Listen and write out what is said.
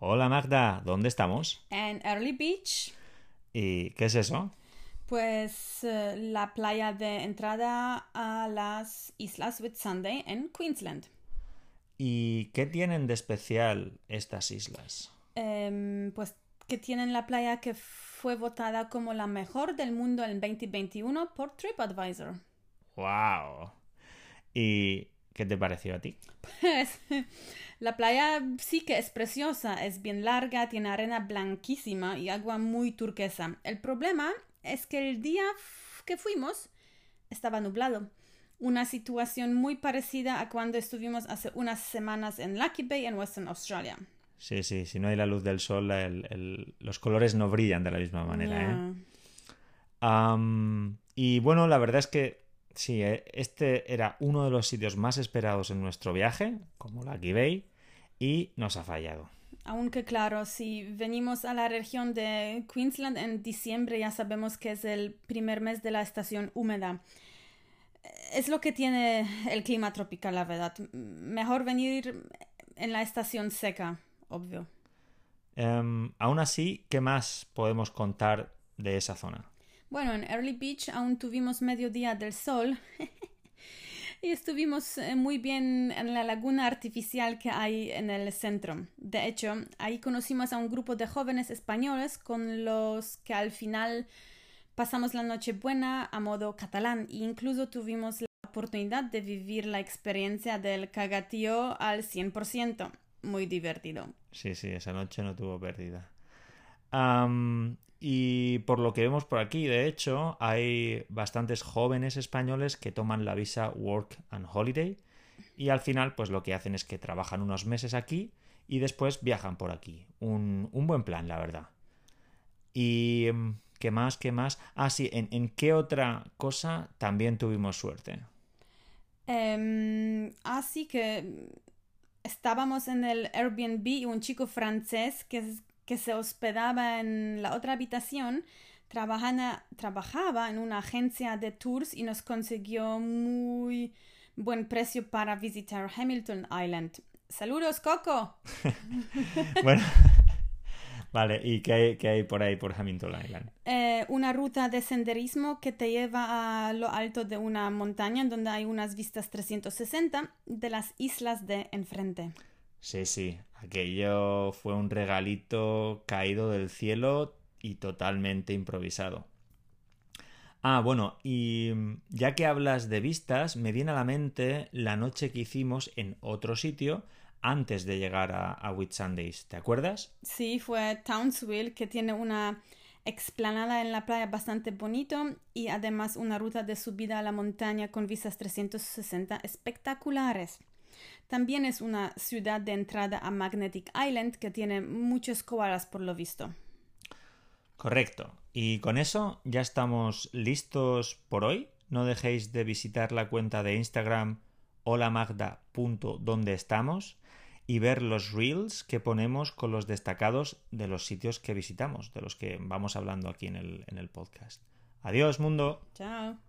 Hola Magda, ¿dónde estamos? En Early Beach, ¿Y qué es eso? pues eh, la playa de entrada a las Islas Whitsunday en Queensland. ¿Y qué tienen de especial estas islas? Em, pues que tienen la playa que fue votada como la mejor del mundo en 2021 por TripAdvisor. ¡Wow! ¿Y qué te pareció a ti? Pues la playa sí que es preciosa, es bien larga, tiene arena blanquísima y agua muy turquesa. El problema es que el día que fuimos estaba nublado. Una situación muy parecida a cuando estuvimos hace unas semanas en Lucky Bay en Western Australia. Sí, sí, si no hay la luz del sol, el- el- los colores no brillan de la misma manera, ¿eh? Y bueno, la verdad es que sí, eh, este era uno de los sitios más esperados en nuestro viaje, como Lucky Bay, y nos ha fallado. Aunque claro, si venimos a la región de Queensland en diciembre ya sabemos que es el primer mes de la estación húmeda. Es lo que tiene el clima tropical, la verdad. Mejor venir en la estación seca, obvio. Em, aún así, ¿qué más podemos contar de esa zona? Bueno, en Early Beach aún tuvimos mediodía del sol y estuvimos eh, muy bien en la laguna artificial que hay en el centro. De hecho, ahí conocimos a un grupo de jóvenes españoles con los que al final pasamos la noche buena a modo catalán e incluso tuvimos la oportunidad de vivir la experiencia del cagatío al 100%. Muy divertido. Sí, sí, esa noche no tuvo pérdida. Y por lo que vemos por aquí, de hecho, hay bastantes jóvenes españoles que toman la visa Work and Holiday y al final, pues lo que hacen es que trabajan unos meses aquí y después viajan por aquí. Un, un buen plan, la verdad. Y em, ¿qué más? ¿Qué más? Ah, sí, ¿en, en qué otra cosa también tuvimos suerte? Em, así que estábamos en el Airbnb y un chico francés que, que se hospedaba en la otra habitación trabajana- trabajaba en una agencia de tours y nos consiguió muy buen precio para visitar Hamilton Island. Saludos, Coco. Bueno, vale, ¿y qué hay, qué hay por ahí, por Hamilton Island? Eh, una ruta de senderismo que te lleva a lo alto de una montaña en donde hay unas vistas 360 de las islas de enfrente. Sí, sí, aquello fue un regalito caído del cielo y totalmente improvisado. Ah, bueno, y ya que hablas de vistas, me viene a la mente la noche que hicimos en otro sitio antes de llegar a, a Whitsundays, ¿te acuerdas? Sí, fue Townsville, que tiene una explanada en la playa bastante bonito y además una ruta de subida a la montaña con vistas 360 espectaculares. También es una ciudad de entrada a Magnetic Island que tiene muchos koalas por lo visto. Correcto. Y con eso ya estamos listos por hoy. No dejéis de visitar la cuenta de Instagram holamagda.donde estamos y ver los reels que ponemos con los destacados de los sitios que visitamos, de los que vamos hablando aquí en el, en el podcast. Adiós, mundo. Chao.